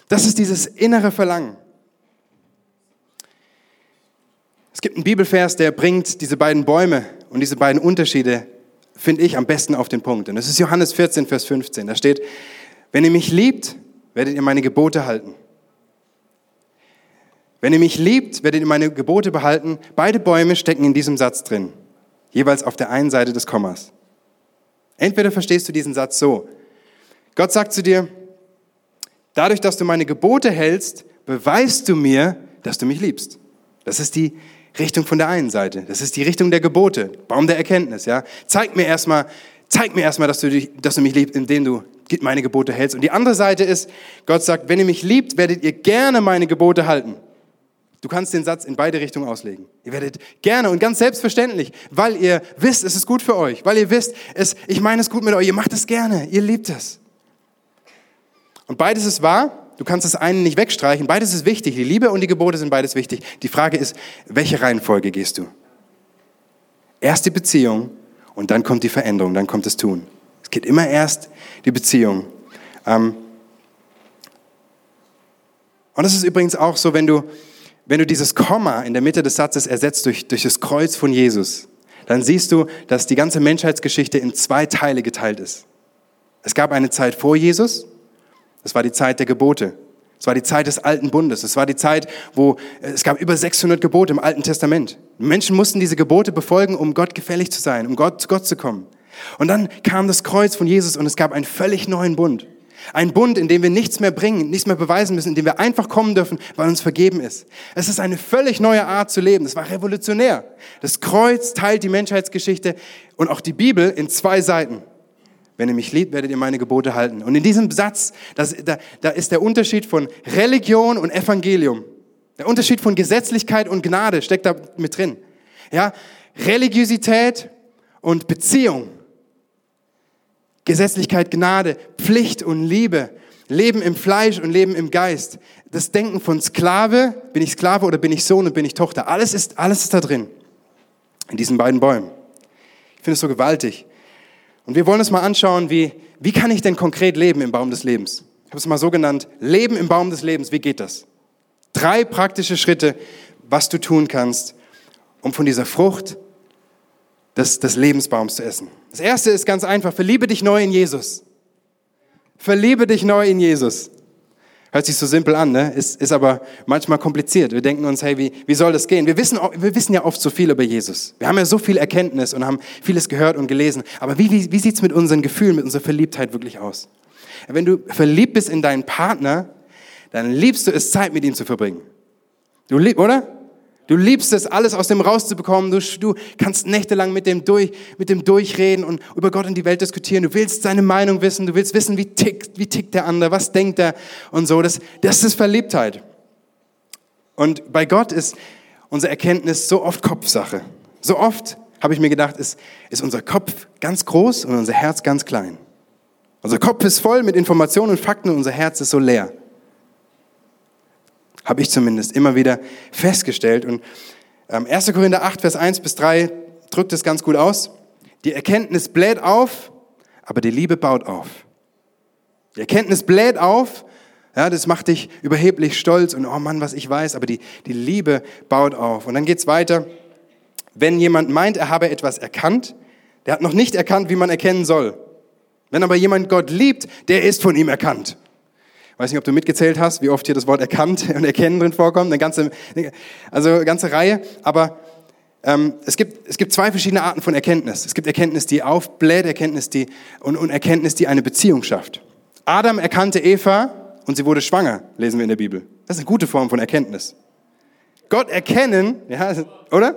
Speaker 1: Das ist dieses innere Verlangen. Es gibt einen Bibelvers, der bringt diese beiden Bäume und diese beiden Unterschiede, finde ich, am besten auf den Punkt. Und das ist Johannes 14, Vers 15. Da steht, wenn ihr mich liebt, werdet ihr meine Gebote halten. Wenn ihr mich liebt, werdet ihr meine Gebote behalten. Beide Bäume stecken in diesem Satz drin, jeweils auf der einen Seite des Kommas. Entweder verstehst du diesen Satz so. Gott sagt zu dir, dadurch, dass du meine Gebote hältst, beweist du mir, dass du mich liebst. Das ist die Richtung von der einen Seite. Das ist die Richtung der Gebote, Baum der Erkenntnis, ja. Zeig mir erstmal, zeig mir erstmal, dass du, dich, dass du mich liebst, indem du meine Gebote hältst. Und die andere Seite ist, Gott sagt, wenn ihr mich liebt, werdet ihr gerne meine Gebote halten. Du kannst den Satz in beide Richtungen auslegen. Ihr werdet gerne und ganz selbstverständlich, weil ihr wisst, es ist gut für euch, weil ihr wisst, es, ich meine es gut mit euch, ihr macht es gerne, ihr liebt es. Und beides ist wahr, du kannst das eine nicht wegstreichen, beides ist wichtig, die Liebe und die Gebote sind beides wichtig. Die Frage ist, welche Reihenfolge gehst du? Erst die Beziehung und dann kommt die Veränderung, dann kommt das Tun. Es geht immer erst die Beziehung. Ähm, und das ist übrigens auch so, wenn du, wenn du dieses Komma in der Mitte des Satzes ersetzt durch, durch das Kreuz von Jesus, dann siehst du, dass die ganze Menschheitsgeschichte in zwei Teile geteilt ist. Es gab eine Zeit vor Jesus, das war die Zeit der Gebote. Es war die Zeit des alten Bundes. Es war die Zeit, wo äh, es gab über 600 Gebote im Alten Testament. Menschen mussten diese Gebote befolgen, um Gott gefällig zu sein, um Gott zu Gott zu kommen. Und dann kam das Kreuz von Jesus und es gab einen völlig neuen Bund. Ein Bund, in dem wir nichts mehr bringen, nichts mehr beweisen müssen, in dem wir einfach kommen dürfen, weil uns vergeben ist. Es ist eine völlig neue Art zu leben. Es war revolutionär. Das Kreuz teilt die Menschheitsgeschichte und auch die Bibel in zwei Seiten. Wenn ihr mich liebt, werdet ihr meine Gebote halten. Und in diesem Satz, das, da, da ist der Unterschied von Religion und Evangelium. Der Unterschied von Gesetzlichkeit und Gnade steckt da mit drin. Ja, Religiosität und Beziehung Gesetzlichkeit, Gnade, Pflicht und Liebe, Leben im Fleisch und Leben im Geist. Das Denken von Sklave, bin ich Sklave oder bin ich Sohn und bin ich Tochter. Alles ist, alles ist da drin. In diesen beiden Bäumen. Ich finde es so gewaltig. Und wir wollen uns mal anschauen, wie, wie kann ich denn konkret leben im Baum des Lebens? Ich habe es mal so genannt, Leben im Baum des Lebens, wie geht das? Drei praktische Schritte, was du tun kannst, um von dieser Frucht des, des Lebensbaums zu essen. Das erste ist ganz einfach, verliebe dich neu in Jesus. Verliebe dich neu in Jesus. Hört sich so simpel an, ne? ist, ist aber manchmal kompliziert. Wir denken uns, hey, wie, wie soll das gehen? Wir wissen, wir wissen ja oft so viel über Jesus. Wir haben ja so viel Erkenntnis und haben vieles gehört und gelesen. Aber wie, wie, wie sieht es mit unseren Gefühlen, mit unserer Verliebtheit wirklich aus? Wenn du verliebt bist in deinen Partner, dann liebst du es, Zeit mit ihm zu verbringen. Du liebst, oder? Du liebst es, alles aus dem rauszubekommen. Du, du kannst nächtelang mit dem, durch, mit dem durchreden und über Gott und die Welt diskutieren. Du willst seine Meinung wissen. Du willst wissen, wie tickt, wie tickt der andere, was denkt er und so. Das, das ist Verliebtheit. Und bei Gott ist unsere Erkenntnis so oft Kopfsache. So oft habe ich mir gedacht, ist, ist unser Kopf ganz groß und unser Herz ganz klein. Unser Kopf ist voll mit Informationen und Fakten und unser Herz ist so leer. Habe ich zumindest immer wieder festgestellt. Und 1. Ähm, Korinther 8, Vers 1 bis 3 drückt es ganz gut aus. Die Erkenntnis bläht auf, aber die Liebe baut auf. Die Erkenntnis bläht auf, ja, das macht dich überheblich stolz und oh Mann, was ich weiß, aber die, die Liebe baut auf. Und dann geht's weiter. Wenn jemand meint, er habe etwas erkannt, der hat noch nicht erkannt, wie man erkennen soll. Wenn aber jemand Gott liebt, der ist von ihm erkannt weiß nicht, ob du mitgezählt hast, wie oft hier das Wort erkannt und erkennen drin vorkommt, eine ganze, also eine ganze Reihe. Aber ähm, es, gibt, es gibt zwei verschiedene Arten von Erkenntnis. Es gibt Erkenntnis, die aufbläht, Erkenntnis, die, und, und Erkenntnis, die eine Beziehung schafft. Adam erkannte Eva und sie wurde schwanger, lesen wir in der Bibel. Das ist eine gute Form von Erkenntnis. Gott erkennen, ja, oder?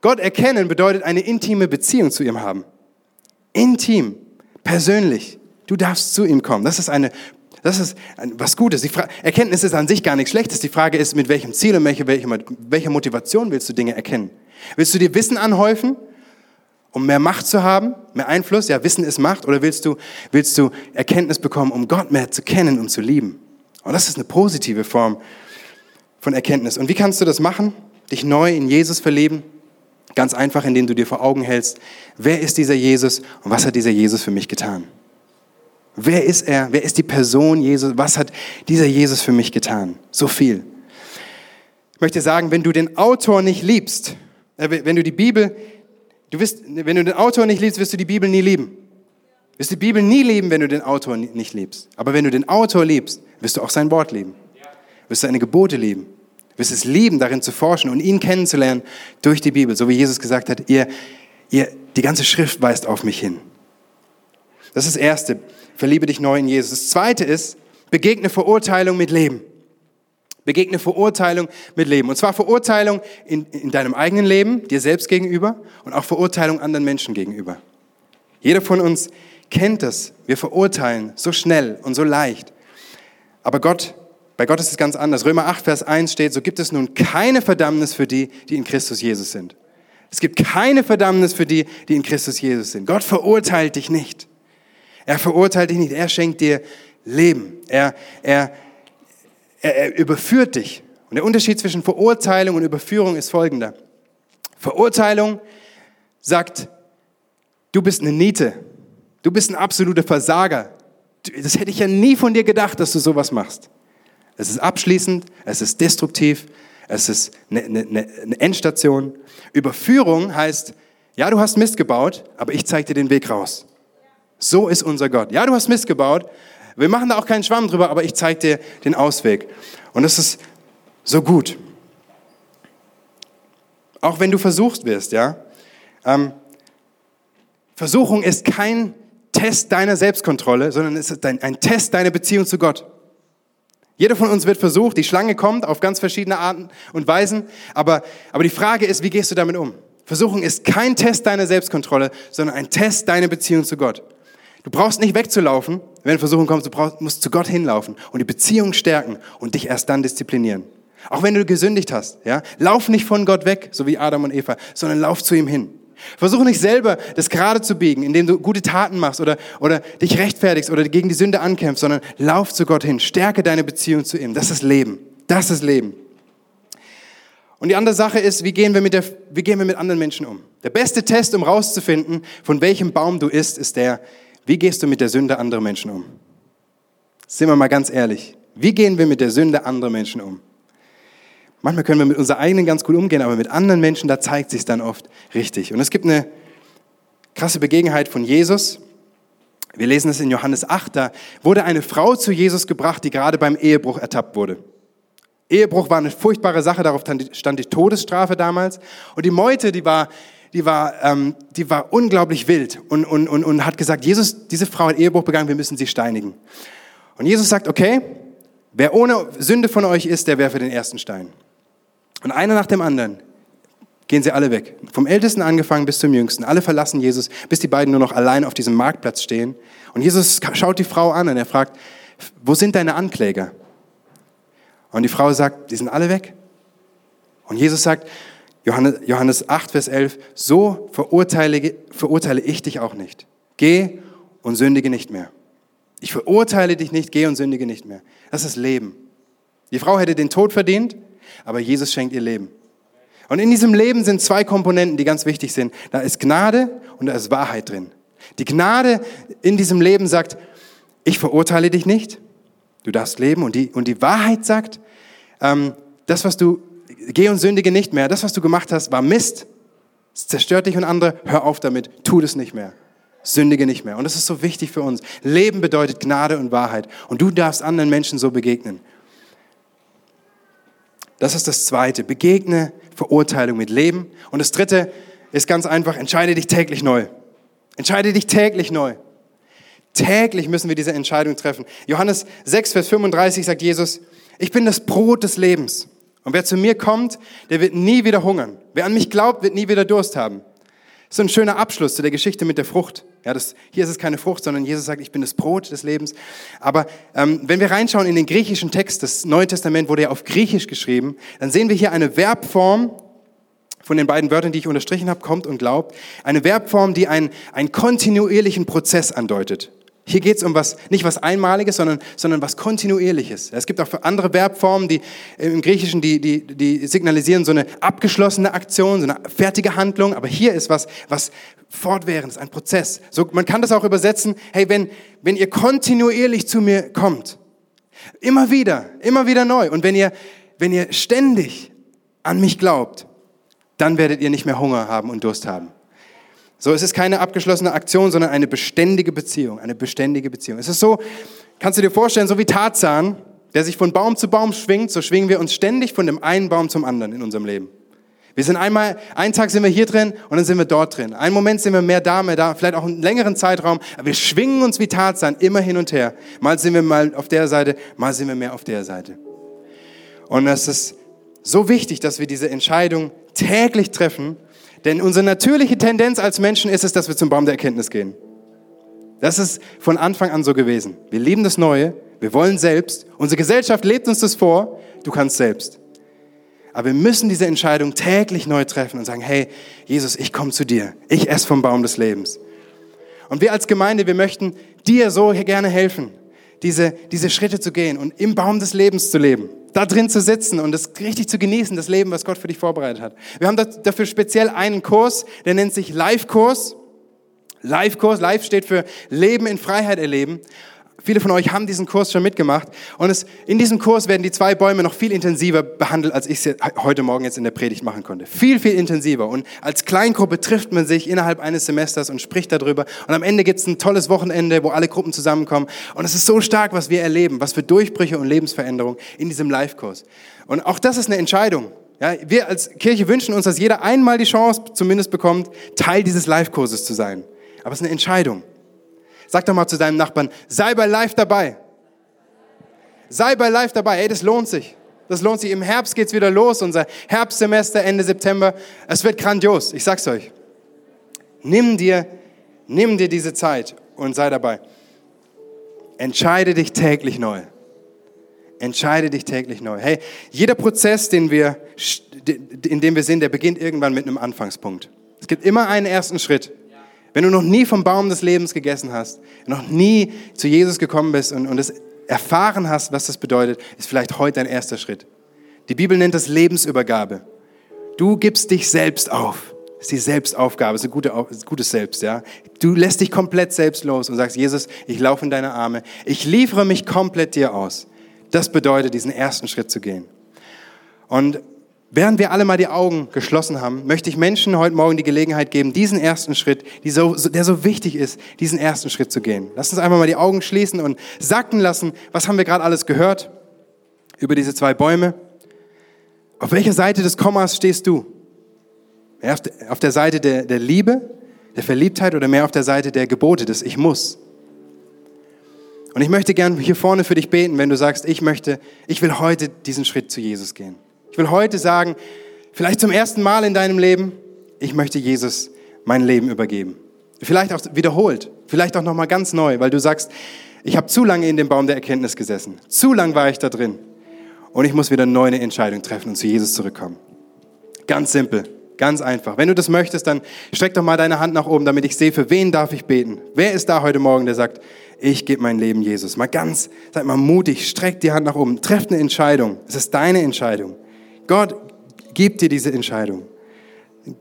Speaker 1: Gott erkennen bedeutet eine intime Beziehung zu ihm haben. Intim, persönlich. Du darfst zu ihm kommen. Das ist eine das ist was Gutes. Die Erkenntnis ist an sich gar nichts Schlechtes. Die Frage ist, mit welchem Ziel und welcher welche Motivation willst du Dinge erkennen? Willst du dir Wissen anhäufen, um mehr Macht zu haben, mehr Einfluss? Ja, Wissen ist Macht. Oder willst du, willst du Erkenntnis bekommen, um Gott mehr zu kennen und zu lieben? Und das ist eine positive Form von Erkenntnis. Und wie kannst du das machen? dich neu in Jesus verlieben? Ganz einfach, indem du dir vor Augen hältst, wer ist dieser Jesus und was hat dieser Jesus für mich getan? Wer ist er? Wer ist die Person Jesus? Was hat dieser Jesus für mich getan? So viel. Ich möchte sagen, wenn du den Autor nicht liebst, äh, wenn du die Bibel, du wirst, wenn du den Autor nicht liebst, wirst du die Bibel nie lieben. Du wirst die Bibel nie lieben, wenn du den Autor nicht liebst. Aber wenn du den Autor liebst, wirst du auch sein Wort lieben. Wirst du seine Gebote lieben. Wirst es lieben, darin zu forschen und ihn kennenzulernen durch die Bibel. So wie Jesus gesagt hat, ihr, ihr, die ganze Schrift weist auf mich hin. Das ist das Erste. Verliebe dich neu in Jesus. Das Zweite ist, begegne Verurteilung mit Leben. Begegne Verurteilung mit Leben. Und zwar Verurteilung in, in deinem eigenen Leben, dir selbst gegenüber und auch Verurteilung anderen Menschen gegenüber. Jeder von uns kennt das. Wir verurteilen so schnell und so leicht. Aber Gott, bei Gott ist es ganz anders. Römer 8, Vers 1 steht, so gibt es nun keine Verdammnis für die, die in Christus Jesus sind. Es gibt keine Verdammnis für die, die in Christus Jesus sind. Gott verurteilt dich nicht. Er verurteilt dich nicht, er schenkt dir Leben. Er, er, er, er überführt dich. Und der Unterschied zwischen Verurteilung und Überführung ist folgender. Verurteilung sagt, du bist eine Niete, du bist ein absoluter Versager. Das hätte ich ja nie von dir gedacht, dass du sowas machst. Es ist abschließend, es ist destruktiv, es ist eine, eine, eine Endstation. Überführung heißt, ja, du hast Mist gebaut, aber ich zeige dir den Weg raus. So ist unser Gott. Ja, du hast Mist gebaut. Wir machen da auch keinen Schwamm drüber, aber ich zeige dir den Ausweg. Und das ist so gut. Auch wenn du versucht wirst, ja. Ähm, Versuchung ist kein Test deiner Selbstkontrolle, sondern es ist ein, Test deiner Beziehung zu Gott. Jeder von uns wird versucht, die Schlange kommt auf ganz verschiedene Arten und Weisen, aber, aber die Frage ist, wie gehst du damit um? Versuchung ist kein Test deiner Selbstkontrolle, sondern ein Test deiner Beziehung zu Gott. Du brauchst nicht wegzulaufen, wenn Versuchung kommt, du brauchst, musst zu Gott hinlaufen und die Beziehung stärken und dich erst dann disziplinieren. Auch wenn du gesündigt hast, ja, lauf nicht von Gott weg, so wie Adam und Eva, sondern lauf zu ihm hin. Versuche nicht selber, das gerade zu biegen, indem du gute Taten machst oder, oder dich rechtfertigst oder gegen die Sünde ankämpfst, sondern lauf zu Gott hin, stärke deine Beziehung zu ihm. Das ist Leben. Das ist Leben. Und die andere Sache ist, wie gehen wir mit, der, wie gehen wir mit anderen Menschen um? Der beste Test, um rauszufinden, von welchem Baum du isst, ist der, wie gehst du mit der Sünde anderer Menschen um? Sind wir mal ganz ehrlich. Wie gehen wir mit der Sünde anderer Menschen um? Manchmal können wir mit unserer eigenen ganz gut umgehen, aber mit anderen Menschen, da zeigt sich dann oft richtig. Und es gibt eine krasse Begebenheit von Jesus. Wir lesen es in Johannes 8, da wurde eine Frau zu Jesus gebracht, die gerade beim Ehebruch ertappt wurde. Ehebruch war eine furchtbare Sache, darauf stand die Todesstrafe damals. Und die Meute, die war die war, ähm, die war unglaublich wild und, und, und, und hat gesagt, Jesus, diese Frau hat Ehebruch begangen, wir müssen sie steinigen. Und Jesus sagt, okay, wer ohne Sünde von euch ist, der werfe den ersten Stein. Und einer nach dem anderen gehen sie alle weg. Vom Ältesten angefangen bis zum Jüngsten. Alle verlassen Jesus, bis die beiden nur noch allein auf diesem Marktplatz stehen. Und Jesus schaut die Frau an und er fragt, wo sind deine Ankläger? Und die Frau sagt, die sind alle weg. Und Jesus sagt, Johannes, 8, Vers 11, so verurteile, verurteile ich dich auch nicht. Geh und sündige nicht mehr. Ich verurteile dich nicht, geh und sündige nicht mehr. Das ist Leben. Die Frau hätte den Tod verdient, aber Jesus schenkt ihr Leben. Und in diesem Leben sind zwei Komponenten, die ganz wichtig sind. Da ist Gnade und da ist Wahrheit drin. Die Gnade in diesem Leben sagt, ich verurteile dich nicht, du darfst leben. Und die, und die Wahrheit sagt, ähm, das, was du geh und sündige nicht mehr. Das, was du gemacht hast, war Mist. Es zerstört dich und andere. Hör auf damit. Tu das nicht mehr. Sündige nicht mehr. Und das ist so wichtig für uns. Leben bedeutet Gnade und Wahrheit. Und du darfst anderen Menschen so begegnen. Das ist das Zweite. Begegne Verurteilung mit Leben. Und das Dritte ist ganz einfach. Entscheide dich täglich neu. Entscheide dich täglich neu. Täglich müssen wir diese Entscheidung treffen. Johannes 6, Vers 35 sagt Jesus, ich bin das Brot des Lebens. Und wer zu mir kommt, der wird nie wieder hungern. Wer an mich glaubt, wird nie wieder Durst haben. So ein schöner Abschluss zu der Geschichte mit der Frucht. Ja, das, hier ist es keine Frucht, sondern Jesus sagt, ich bin das Brot des Lebens. Aber ähm, wenn wir reinschauen in den griechischen Text, das Neue Testament wurde ja auf Griechisch geschrieben, dann sehen wir hier eine Verbform, von den beiden Wörtern, die ich unterstrichen habe, kommt und glaubt, eine Verbform, die einen, einen kontinuierlichen Prozess andeutet. Hier geht es um was, nicht was Einmaliges, sondern, sondern was Kontinuierliches. Es gibt auch andere Verbformen, die im Griechischen, die, die, die signalisieren so eine abgeschlossene Aktion, so eine fertige Handlung. Aber hier ist was, was fortwährend ist, ein Prozess. So, man kann das auch übersetzen, hey, wenn, wenn ihr kontinuierlich zu mir kommt, immer wieder, immer wieder neu, und wenn ihr, wenn ihr ständig an mich glaubt, dann werdet ihr nicht mehr Hunger haben und Durst haben. So, es ist keine abgeschlossene Aktion, sondern eine beständige Beziehung, eine beständige Beziehung. Es ist so, kannst du dir vorstellen, so wie Tarzan, der sich von Baum zu Baum schwingt, so schwingen wir uns ständig von dem einen Baum zum anderen in unserem Leben. Wir sind einmal, einen Tag sind wir hier drin und dann sind wir dort drin. Einen Moment sind wir mehr da, mehr da, vielleicht auch einen längeren Zeitraum, aber wir schwingen uns wie Tarzan immer hin und her. Mal sind wir mal auf der Seite, mal sind wir mehr auf der Seite. Und es ist so wichtig, dass wir diese Entscheidung täglich treffen denn unsere natürliche Tendenz als Menschen ist es, dass wir zum Baum der Erkenntnis gehen. Das ist von Anfang an so gewesen. Wir lieben das Neue, wir wollen selbst. Unsere Gesellschaft lebt uns das vor, du kannst selbst. Aber wir müssen diese Entscheidung täglich neu treffen und sagen, hey, Jesus, ich komme zu dir. Ich esse vom Baum des Lebens. Und wir als Gemeinde, wir möchten dir so gerne helfen, diese, diese Schritte zu gehen und im Baum des Lebens zu leben da drin zu sitzen und es richtig zu genießen, das Leben, was Gott für dich vorbereitet hat. Wir haben dafür speziell einen Kurs, der nennt sich Live-Kurs. Live-Kurs, Live steht für Leben in Freiheit erleben. Viele von euch haben diesen Kurs schon mitgemacht. Und es, in diesem Kurs werden die zwei Bäume noch viel intensiver behandelt, als ich es heute Morgen jetzt in der Predigt machen konnte. Viel, viel intensiver. Und als Kleingruppe trifft man sich innerhalb eines Semesters und spricht darüber. Und am Ende gibt es ein tolles Wochenende, wo alle Gruppen zusammenkommen. Und es ist so stark, was wir erleben, was für Durchbrüche und Lebensveränderungen in diesem Live-Kurs. Und auch das ist eine Entscheidung. Ja, wir als Kirche wünschen uns, dass jeder einmal die Chance zumindest bekommt, Teil dieses Live-Kurses zu sein. Aber es ist eine Entscheidung. Sag doch mal zu deinem Nachbarn, sei bei Live dabei. Sei bei Live dabei. Ey, das lohnt sich. Das lohnt sich. Im Herbst geht's wieder los, unser Herbstsemester Ende September. Es wird grandios, ich sag's euch. Nimm dir, nimm dir diese Zeit und sei dabei. Entscheide dich täglich neu. Entscheide dich täglich neu. Hey, jeder Prozess, den wir, in dem wir sind, der beginnt irgendwann mit einem Anfangspunkt. Es gibt immer einen ersten Schritt. Wenn du noch nie vom Baum des Lebens gegessen hast, noch nie zu Jesus gekommen bist und, und es erfahren hast, was das bedeutet, ist vielleicht heute dein erster Schritt. Die Bibel nennt das Lebensübergabe. Du gibst dich selbst auf. Das ist die Selbstaufgabe, das ist ein gute, gutes Selbst, ja. Du lässt dich komplett selbst los und sagst, Jesus, ich laufe in deine Arme. Ich liefere mich komplett dir aus. Das bedeutet, diesen ersten Schritt zu gehen. Und Während wir alle mal die Augen geschlossen haben, möchte ich Menschen heute Morgen die Gelegenheit geben, diesen ersten Schritt, so, der so wichtig ist, diesen ersten Schritt zu gehen. Lass uns einfach mal die Augen schließen und sacken lassen, was haben wir gerade alles gehört über diese zwei Bäume. Auf welcher Seite des Kommas stehst du? Mehr auf der Seite der, der Liebe, der Verliebtheit oder mehr auf der Seite der Gebote, des Ich muss? Und ich möchte gern hier vorne für dich beten, wenn du sagst, ich möchte, ich will heute diesen Schritt zu Jesus gehen. Ich will heute sagen, vielleicht zum ersten Mal in deinem Leben, ich möchte Jesus mein Leben übergeben. Vielleicht auch wiederholt, vielleicht auch nochmal ganz neu, weil du sagst, ich habe zu lange in dem Baum der Erkenntnis gesessen. Zu lang war ich da drin. Und ich muss wieder neu eine Entscheidung treffen und zu Jesus zurückkommen. Ganz simpel, ganz einfach. Wenn du das möchtest, dann streck doch mal deine Hand nach oben, damit ich sehe, für wen darf ich beten. Wer ist da heute Morgen, der sagt, ich gebe mein Leben Jesus. Mal ganz, seid mal mutig, streck die Hand nach oben, trefft eine Entscheidung. Es ist deine Entscheidung. Gott gibt dir diese Entscheidung.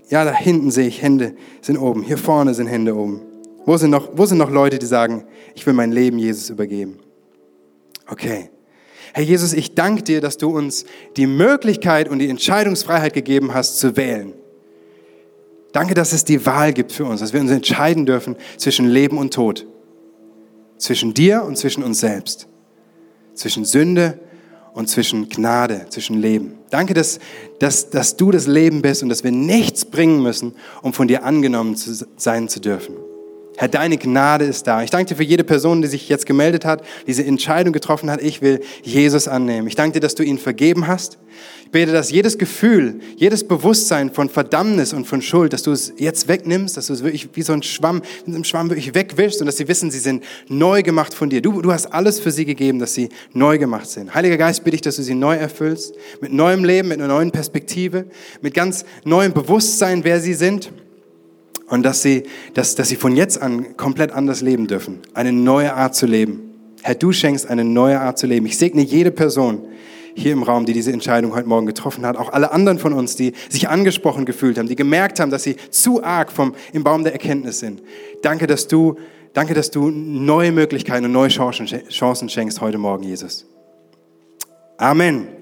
Speaker 1: Ja, da hinten sehe ich Hände sind oben, hier vorne sind Hände oben. Wo sind noch, wo sind noch Leute, die sagen, ich will mein Leben Jesus übergeben? Okay. Herr Jesus, ich danke dir, dass du uns die Möglichkeit und die Entscheidungsfreiheit gegeben hast, zu wählen. Danke, dass es die Wahl gibt für uns, dass wir uns entscheiden dürfen zwischen Leben und Tod. Zwischen dir und zwischen uns selbst. Zwischen Sünde und zwischen Gnade, zwischen Leben. Danke, dass, dass, dass du das Leben bist und dass wir nichts bringen müssen, um von dir angenommen zu sein zu dürfen. Herr, deine Gnade ist da. Ich danke dir für jede Person, die sich jetzt gemeldet hat, diese Entscheidung getroffen hat, ich will Jesus annehmen. Ich danke dir, dass du ihn vergeben hast. Ich bete, dass jedes Gefühl, jedes Bewusstsein von Verdammnis und von Schuld, dass du es jetzt wegnimmst, dass du es wirklich wie so ein Schwamm, mit einem Schwamm wirklich wegwischst und dass sie wissen, sie sind neu gemacht von dir. Du, du hast alles für sie gegeben, dass sie neu gemacht sind. Heiliger Geist, bitte ich, dass du sie neu erfüllst, mit neuem Leben, mit einer neuen Perspektive, mit ganz neuem Bewusstsein, wer sie sind und dass sie, dass, dass sie von jetzt an komplett anders leben dürfen. Eine neue Art zu leben. Herr, du schenkst eine neue Art zu leben. Ich segne jede Person hier im Raum, die diese Entscheidung heute Morgen getroffen hat. Auch alle anderen von uns, die sich angesprochen gefühlt haben, die gemerkt haben, dass sie zu arg vom, im Baum der Erkenntnis sind. Danke, dass du, danke, dass du neue Möglichkeiten und neue Chancen, Chancen schenkst heute Morgen, Jesus. Amen.